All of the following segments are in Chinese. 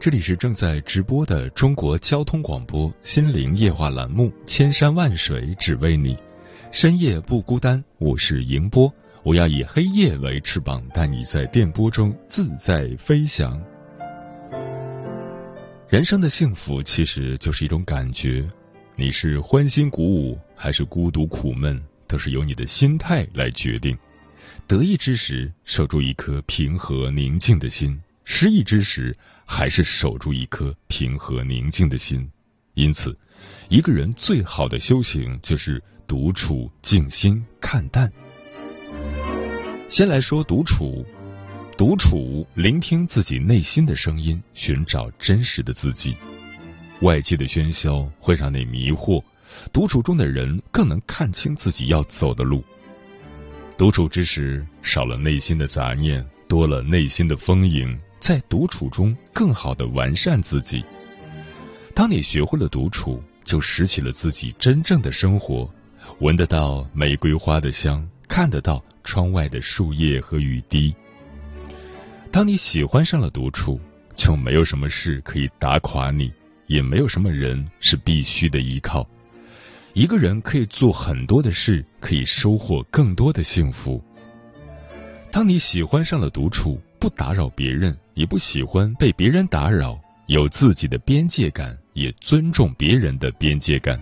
这里是正在直播的中国交通广播心灵夜话栏目《千山万水只为你》，深夜不孤单，我是迎波，我要以黑夜为翅膀，带你在电波中自在飞翔。人生的幸福其实就是一种感觉，你是欢欣鼓舞还是孤独苦闷，都是由你的心态来决定。得意之时，守住一颗平和宁静的心；失意之时，还是守住一颗平和宁静的心。因此，一个人最好的修行就是独处、静心、看淡。先来说独处，独处，聆听自己内心的声音，寻找真实的自己。外界的喧嚣会让你迷惑，独处中的人更能看清自己要走的路。独处之时，少了内心的杂念，多了内心的丰盈，在独处中更好的完善自己。当你学会了独处，就拾起了自己真正的生活，闻得到玫瑰花的香，看得到窗外的树叶和雨滴。当你喜欢上了独处，就没有什么事可以打垮你，也没有什么人是必须的依靠。一个人可以做很多的事，可以收获更多的幸福。当你喜欢上了独处，不打扰别人，也不喜欢被别人打扰，有自己的边界感，也尊重别人的边界感。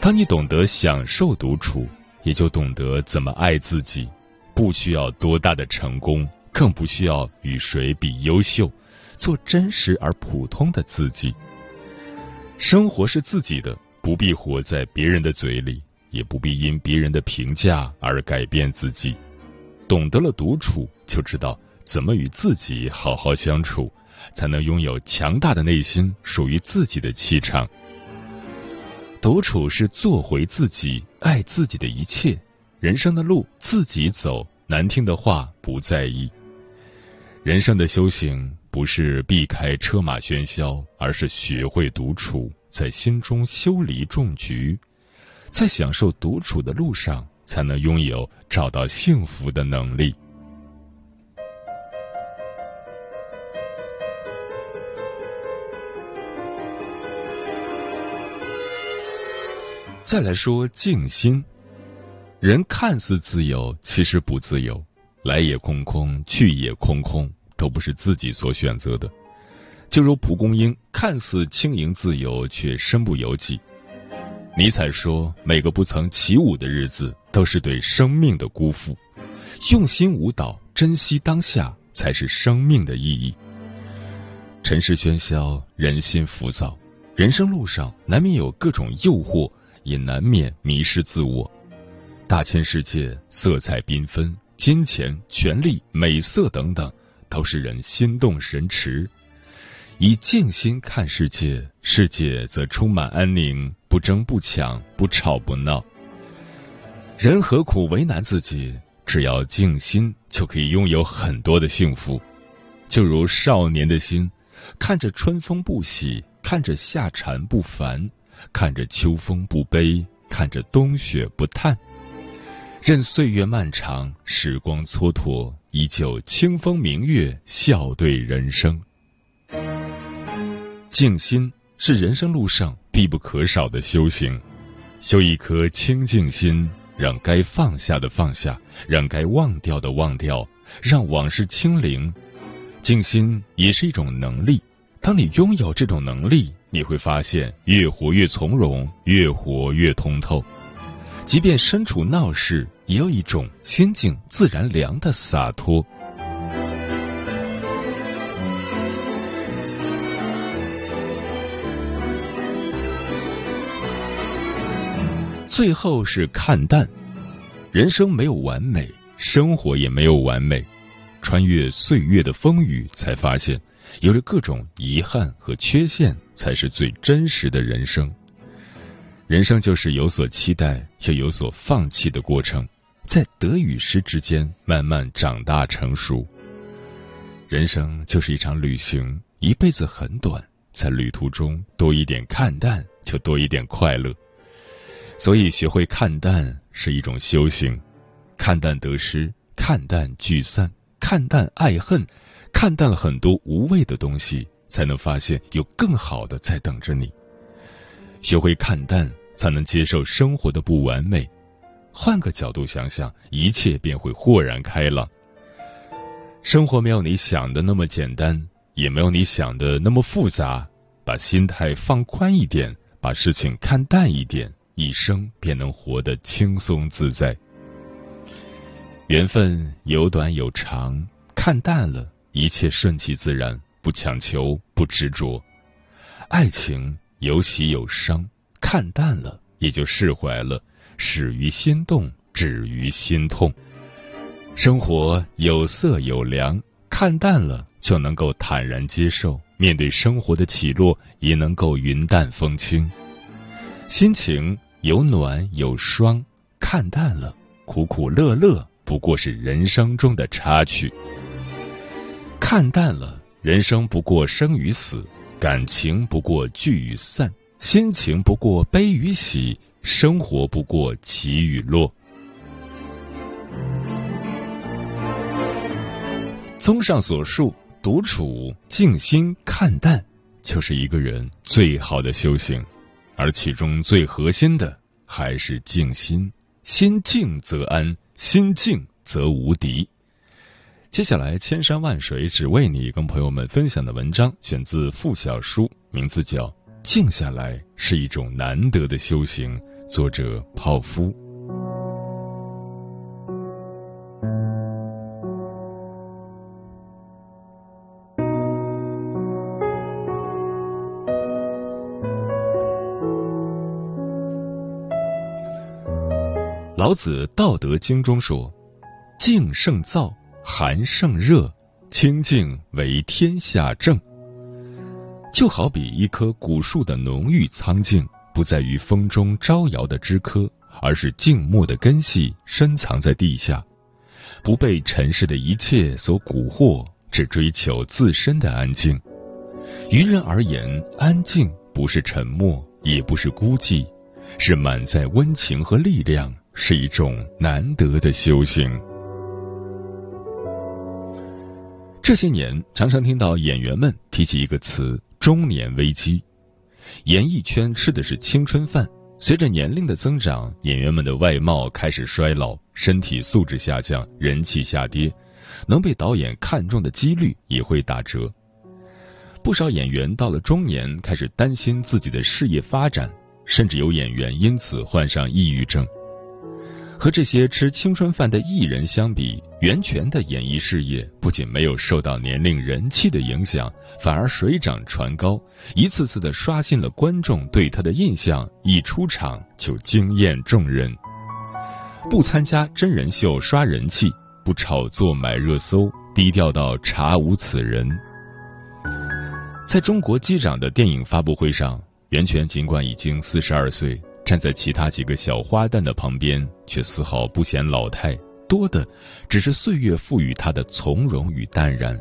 当你懂得享受独处，也就懂得怎么爱自己。不需要多大的成功，更不需要与谁比优秀，做真实而普通的自己。生活是自己的。不必活在别人的嘴里，也不必因别人的评价而改变自己。懂得了独处，就知道怎么与自己好好相处，才能拥有强大的内心，属于自己的气场。独处是做回自己、爱自己的一切。人生的路自己走，难听的话不在意。人生的修行不是避开车马喧嚣，而是学会独处。在心中修篱种菊，在享受独处的路上，才能拥有找到幸福的能力。再来说静心，人看似自由，其实不自由，来也空空，去也空空，都不是自己所选择的。就如蒲公英看似轻盈自由，却身不由己。尼采说：“每个不曾起舞的日子，都是对生命的辜负。用心舞蹈，珍惜当下，才是生命的意义。”尘世喧嚣，人心浮躁，人生路上难免有各种诱惑，也难免迷失自我。大千世界，色彩缤纷，金钱、权力、美色等等，都是人心动神驰。以静心看世界，世界则充满安宁，不争不抢，不吵不闹。人何苦为难自己？只要静心，就可以拥有很多的幸福。就如少年的心，看着春风不喜，看着夏蝉不烦，看着秋风不悲，看着冬雪不叹。任岁月漫长，时光蹉跎，依旧清风明月，笑对人生。静心是人生路上必不可少的修行，修一颗清净心，让该放下的放下，让该忘掉的忘掉，让往事清零。静心也是一种能力，当你拥有这种能力，你会发现越活越从容，越活越通透。即便身处闹市，也有一种心静自然凉的洒脱。最后是看淡，人生没有完美，生活也没有完美。穿越岁月的风雨，才发现。有着各种遗憾和缺陷，才是最真实的人生。人生就是有所期待，又有所放弃的过程，在得与失之间慢慢长大成熟。人生就是一场旅行，一辈子很短，在旅途中多一点看淡，就多一点快乐。所以，学会看淡是一种修行，看淡得失，看淡聚散，看淡爱恨。看淡了很多无谓的东西，才能发现有更好的在等着你。学会看淡，才能接受生活的不完美。换个角度想想，一切便会豁然开朗。生活没有你想的那么简单，也没有你想的那么复杂。把心态放宽一点，把事情看淡一点，一生便能活得轻松自在。缘分有短有长，看淡了。一切顺其自然，不强求，不执着。爱情有喜有伤，看淡了也就释怀了。始于心动，止于心痛。生活有色有凉，看淡了就能够坦然接受。面对生活的起落，也能够云淡风轻。心情有暖有霜，看淡了，苦苦乐乐不过是人生中的插曲。看淡了，人生不过生与死，感情不过聚与散，心情不过悲与喜，生活不过起与落。综上所述，独处、静心、看淡，就是一个人最好的修行，而其中最核心的还是静心。心静则安，心静则无敌。接下来，千山万水只为你，跟朋友们分享的文章选自附小书，名字叫《静下来是一种难得的修行》，作者泡芙。老子《道德经》中说：“静胜躁。”寒胜热，清静为天下正。就好比一棵古树的浓郁苍劲，不在于风中招摇的枝柯，而是静默的根系深藏在地下，不被尘世的一切所蛊惑，只追求自身的安静。于人而言，安静不是沉默，也不是孤寂，是满载温情和力量，是一种难得的修行。这些年，常常听到演员们提起一个词“中年危机”。演艺圈吃的是青春饭，随着年龄的增长，演员们的外貌开始衰老，身体素质下降，人气下跌，能被导演看中的几率也会打折。不少演员到了中年，开始担心自己的事业发展，甚至有演员因此患上抑郁症。和这些吃青春饭的艺人相比，袁泉的演艺事业不仅没有受到年龄人气的影响，反而水涨船高，一次次的刷新了观众对他的印象，一出场就惊艳众人。不参加真人秀刷人气，不炒作买热搜，低调到查无此人。在中国机长的电影发布会上，袁泉尽管已经四十二岁。站在其他几个小花旦的旁边，却丝毫不显老态，多的只是岁月赋予他的从容与淡然。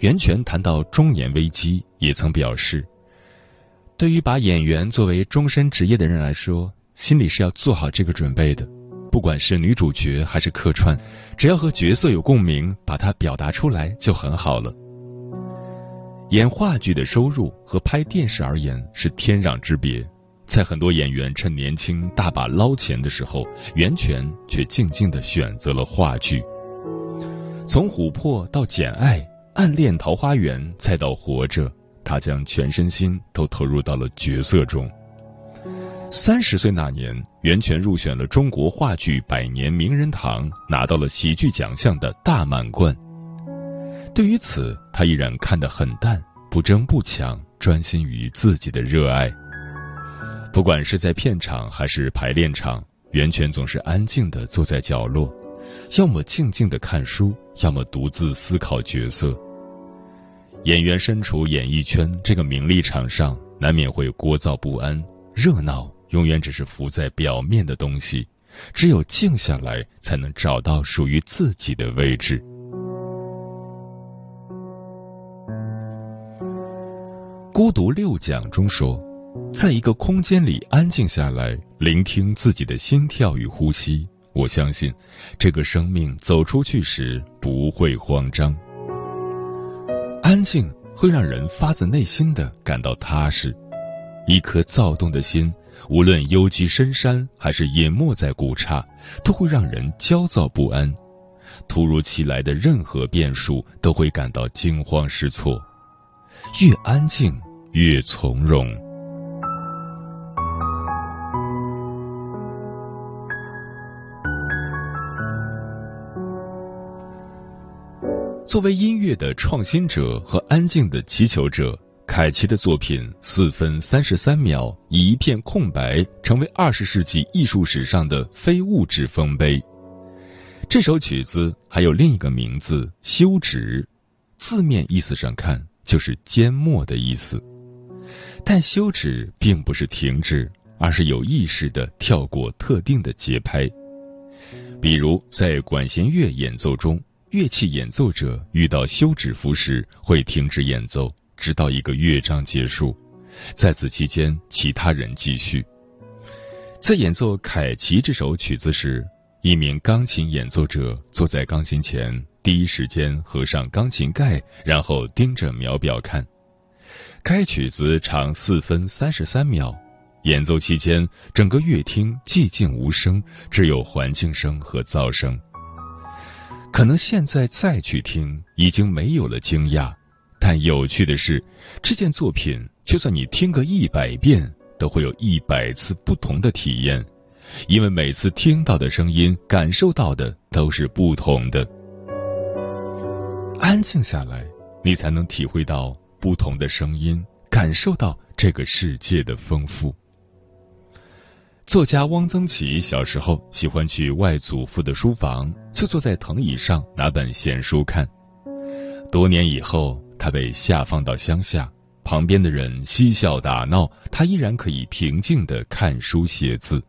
袁泉谈到中年危机，也曾表示，对于把演员作为终身职业的人来说，心里是要做好这个准备的。不管是女主角还是客串，只要和角色有共鸣，把它表达出来就很好了。演话剧的收入和拍电视而言是天壤之别。在很多演员趁年轻大把捞钱的时候，袁泉却静静的选择了话剧。从《琥珀》到《简爱》，《暗恋桃花源》，再到《活着》，他将全身心都投入到了角色中。三十岁那年，袁泉入选了中国话剧百年名人堂，拿到了喜剧奖项的大满贯。对于此，他依然看得很淡，不争不抢，专心于自己的热爱。不管是在片场还是排练场，袁泉总是安静地坐在角落，要么静静地看书，要么独自思考角色。演员身处演艺圈这个名利场上，难免会聒噪不安，热闹。永远只是浮在表面的东西，只有静下来，才能找到属于自己的位置。孤独六讲中说，在一个空间里安静下来，聆听自己的心跳与呼吸，我相信，这个生命走出去时不会慌张。安静会让人发自内心的感到踏实，一颗躁动的心。无论幽居深山还是隐没在古刹，都会让人焦躁不安。突如其来的任何变数都会感到惊慌失措。越安静，越从容。作为音乐的创新者和安静的祈求者。凯奇的作品四分三十三秒，以一片空白成为二十世纪艺术史上的非物质丰碑。这首曲子还有另一个名字“休止”，字面意思上看就是缄默的意思。但休止并不是停止，而是有意识的跳过特定的节拍。比如在管弦乐演奏中，乐器演奏者遇到休止符时会停止演奏。直到一个乐章结束，在此期间，其他人继续。在演奏凯奇这首曲子时，一名钢琴演奏者坐在钢琴前，第一时间合上钢琴盖，然后盯着秒表看。该曲子长四分三十三秒，演奏期间，整个乐厅寂静无声，只有环境声和噪声。可能现在再去听，已经没有了惊讶。但有趣的是，这件作品就算你听个一百遍，都会有一百次不同的体验，因为每次听到的声音、感受到的都是不同的。安静下来，你才能体会到不同的声音，感受到这个世界的丰富。作家汪曾祺小时候喜欢去外祖父的书房，就坐在藤椅上拿本闲书看。多年以后。他被下放到乡下，旁边的人嬉笑打闹，他依然可以平静的看书写字。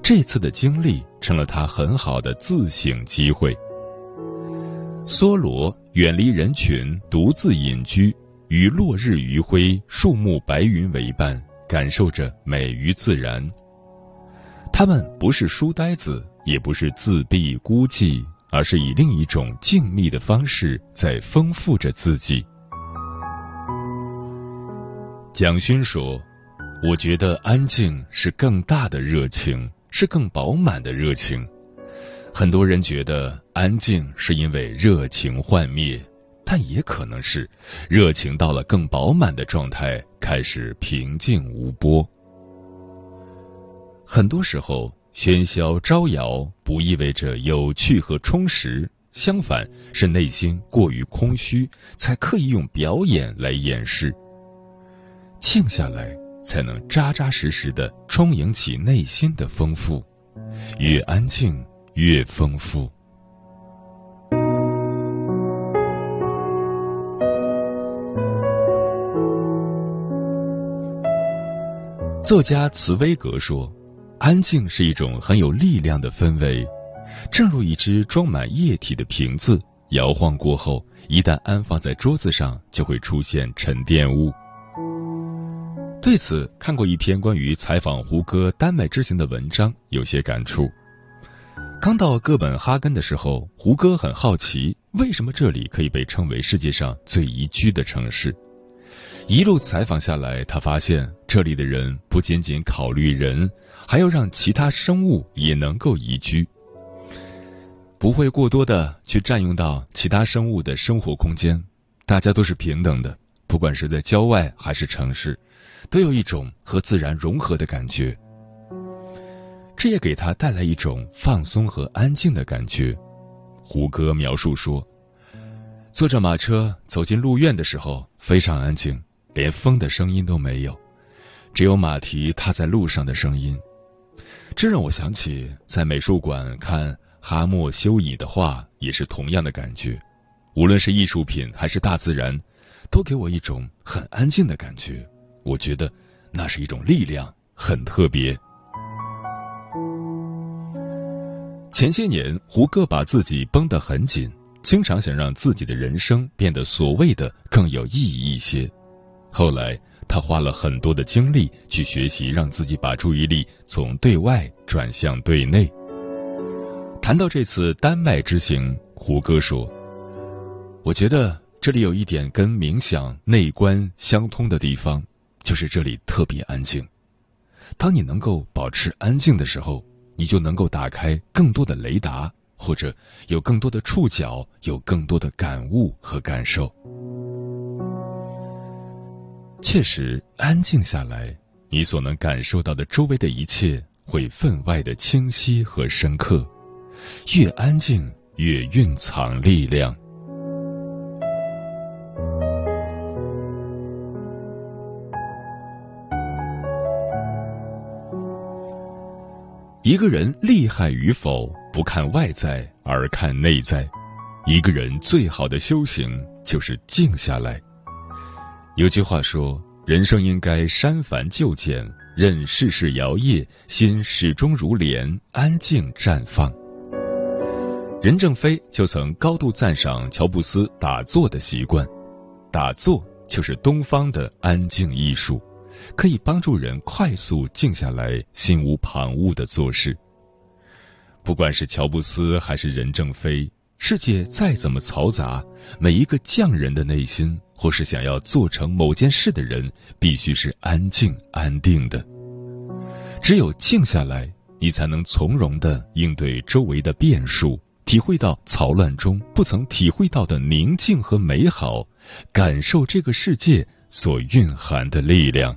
这次的经历成了他很好的自省机会。梭罗远离人群，独自隐居，与落日余晖、树木白云为伴，感受着美与自然。他们不是书呆子，也不是自闭孤寂。而是以另一种静谧的方式在丰富着自己。蒋勋说：“我觉得安静是更大的热情，是更饱满的热情。很多人觉得安静是因为热情幻灭，但也可能是热情到了更饱满的状态，开始平静无波。很多时候。”喧嚣招摇不意味着有趣和充实，相反是内心过于空虚，才刻意用表演来掩饰。静下来，才能扎扎实实的充盈起内心的丰富，越安静越丰富。作家茨威格说。安静是一种很有力量的氛围，正如一只装满液体的瓶子，摇晃过后，一旦安放在桌子上，就会出现沉淀物。对此，看过一篇关于采访胡歌丹麦之行的文章，有些感触。刚到哥本哈根的时候，胡歌很好奇，为什么这里可以被称为世界上最宜居的城市。一路采访下来，他发现这里的人不仅仅考虑人，还要让其他生物也能够宜居，不会过多的去占用到其他生物的生活空间。大家都是平等的，不管是在郊外还是城市，都有一种和自然融合的感觉。这也给他带来一种放松和安静的感觉。胡歌描述说：“坐着马车走进鹿苑的时候，非常安静，连风的声音都没有，只有马蹄踏在路上的声音。这让我想起在美术馆看哈默修伊的画，也是同样的感觉。无论是艺术品还是大自然，都给我一种很安静的感觉。我觉得那是一种力量，很特别。”前些年，胡歌把自己绷得很紧，经常想让自己的人生变得所谓的更有意义一些。后来，他花了很多的精力去学习，让自己把注意力从对外转向对内。谈到这次丹麦之行，胡歌说：“我觉得这里有一点跟冥想内观相通的地方，就是这里特别安静。当你能够保持安静的时候。”你就能够打开更多的雷达，或者有更多的触角，有更多的感悟和感受。确实，安静下来，你所能感受到的周围的一切会分外的清晰和深刻。越安静，越蕴藏力量。一个人厉害与否，不看外在，而看内在。一个人最好的修行，就是静下来。有句话说：“人生应该删繁就简，任世事摇曳，心始终如莲，安静绽放。”任正非就曾高度赞赏乔布斯打坐的习惯，打坐就是东方的安静艺术。可以帮助人快速静下来，心无旁骛的做事。不管是乔布斯还是任正非，世界再怎么嘈杂，每一个匠人的内心，或是想要做成某件事的人，必须是安静安定的。只有静下来，你才能从容的应对周围的变数，体会到嘈乱中不曾体会到的宁静和美好，感受这个世界所蕴含的力量。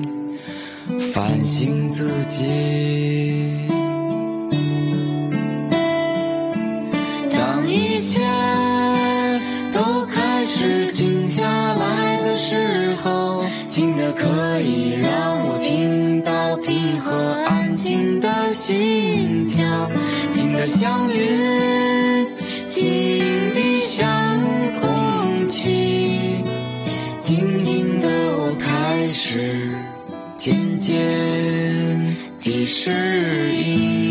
反省自己。当一切都开始静下来的时候，静的可以让我听到平和安静的心跳，静的像云，静的像空气，静静的我开始。渐渐地适应。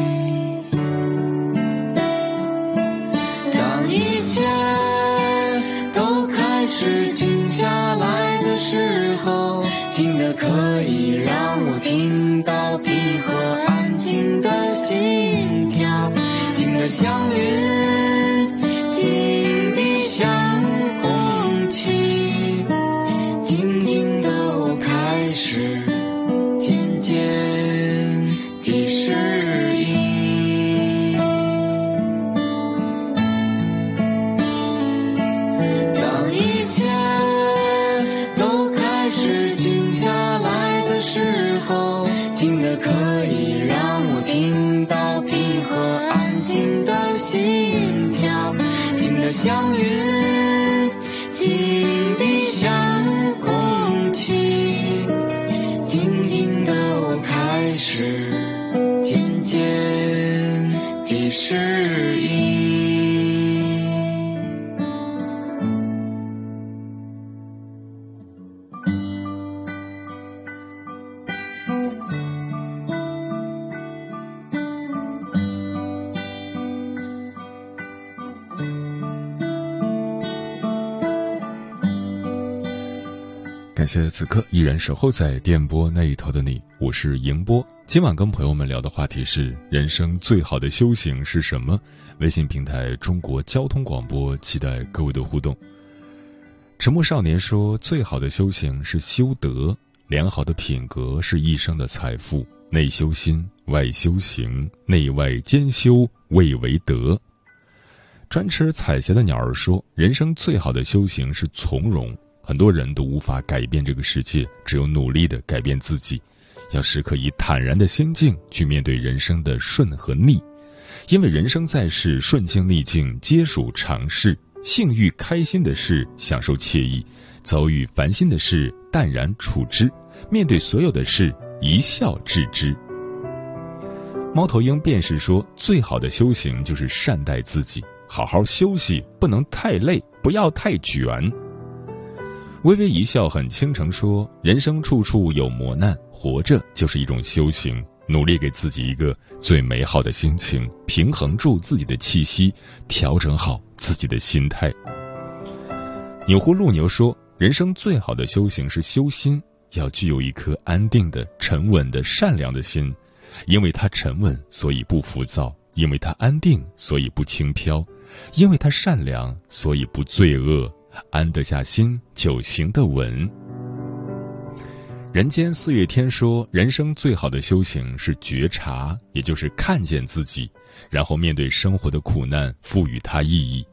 静的感谢此刻依然守候在电波那一头的你，我是迎波。今晚跟朋友们聊的话题是：人生最好的修行是什么？微信平台中国交通广播，期待各位的互动。沉默少年说，最好的修行是修德，良好的品格是一生的财富。内修心，外修行，内外兼修，谓为德。专吃彩霞的鸟儿说，人生最好的修行是从容。很多人都无法改变这个世界，只有努力的改变自己。要时刻以坦然的心境去面对人生的顺和逆，因为人生在世，顺境逆境皆属常事。幸遇开心的事，享受惬意；遭遇烦心的事，淡然处之。面对所有的事，一笑置之。猫头鹰便是说，最好的修行就是善待自己，好好休息，不能太累，不要太卷。微微一笑，很倾城说：“人生处处有磨难，活着就是一种修行。努力给自己一个最美好的心情，平衡住自己的气息，调整好自己的心态。”钮祜禄牛说：“人生最好的修行是修心，要具有一颗安定的、沉稳的、善良的心，因为它沉稳，所以不浮躁；因为它安定，所以不轻飘；因为它善良，所以不罪恶。”安得下心，就行得稳。人间四月天说，人生最好的修行是觉察，也就是看见自己，然后面对生活的苦难，赋予它意义。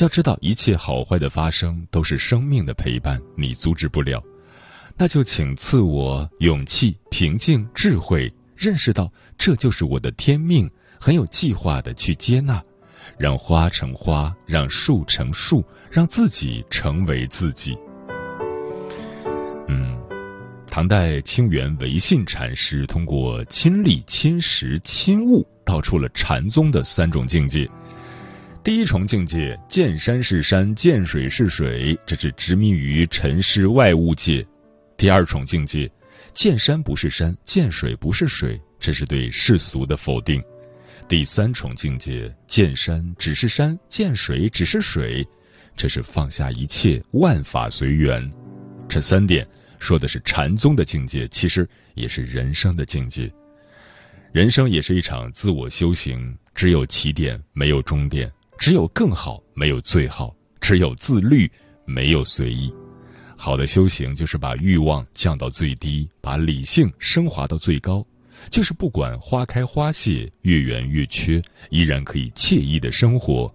要知道，一切好坏的发生都是生命的陪伴，你阻止不了。那就请赐我勇气、平静、智慧，认识到这就是我的天命，很有计划的去接纳。让花成花，让树成树，让自己成为自己。嗯，唐代清源维信禅师通过亲历、亲识、亲悟，道出了禅宗的三种境界。第一重境界，见山是山，见水是水，这是执迷于尘世外物界；第二重境界，见山不是山，见水不是水，这是对世俗的否定。第三重境界，见山只是山，见水只是水，这是放下一切，万法随缘。这三点说的是禅宗的境界，其实也是人生的境界。人生也是一场自我修行，只有起点，没有终点；只有更好，没有最好；只有自律，没有随意。好的修行就是把欲望降到最低，把理性升华到最高。就是不管花开花谢，月圆月缺，依然可以惬意的生活；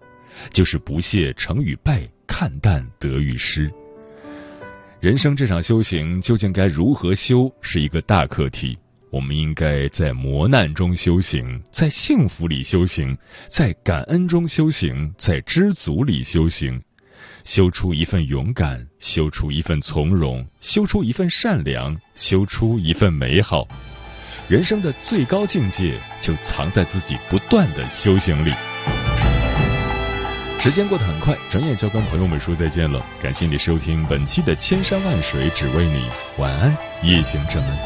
就是不屑成与败，看淡得与失。人生这场修行究竟该如何修，是一个大课题。我们应该在磨难中修行，在幸福里修行，在感恩中修行，在知足里修行，修出一份勇敢，修出一份从容，修出一份善良，修出一份美好。人生的最高境界就藏在自己不断的修行里。时间过得很快，转眼就要跟朋友们说再见了。感谢你收听本期的《千山万水只为你》，晚安，夜行者们。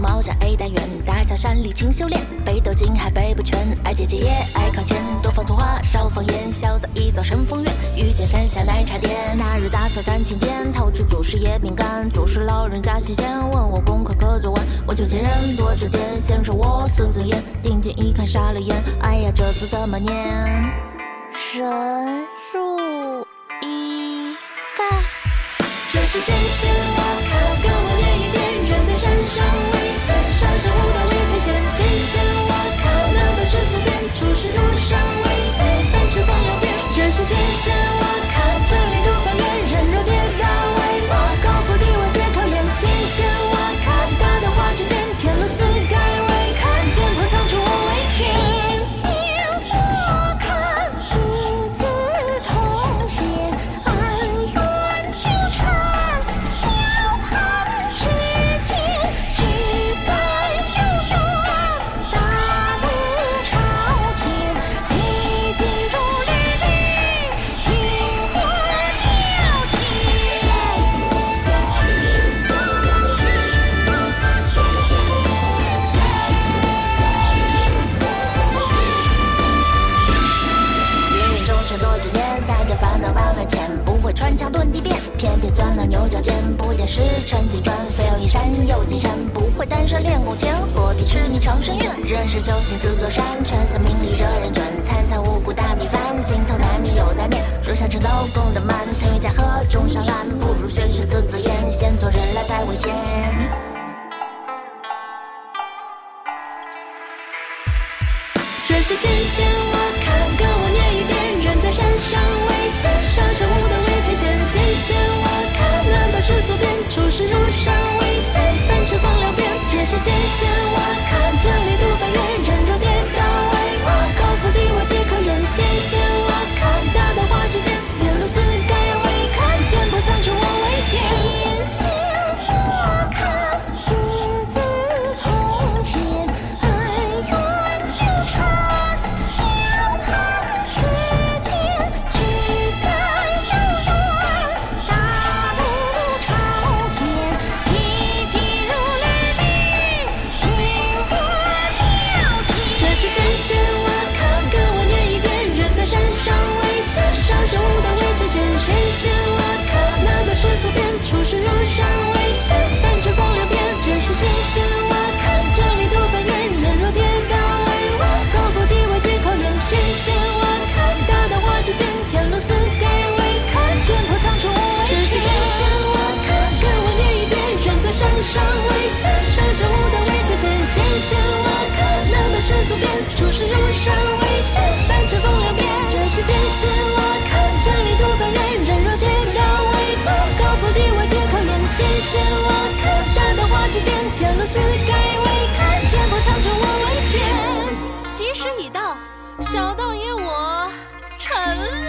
猫山 A 单元，山里勤修炼，北斗金还背不全，爱姐姐也爱考前，多放葱花少放盐，潇洒一遭神风月，遇见山下奶茶店，那日打扫三请店，偷吃祖师爷饼干，祖师老人家洗钱，问我功课可做完，我就见人多着点，先说我孙子眼，定睛一看傻了眼，哎呀这字怎么念？神树一盖，这是仙仙我看，跟我念一遍，人在山上。上山舞蹈为天险。险险我靠能本是俗编，出世如上危险，翻车放两遍，这是仙仙玄学四字言，先做人来再为先。这是仙仙，我看跟我念一遍，人在山上危险，上山无道为天仙，仙仙我看。难把世俗变，出世如山危险，翻车放两遍。这是仙仙，我看这里度翻越，人若跌倒为我，高伏低我皆可言。仙仙，仙我看人若跌倒我我看淡桃花之间天似未见我为天吉时已到小道爷我成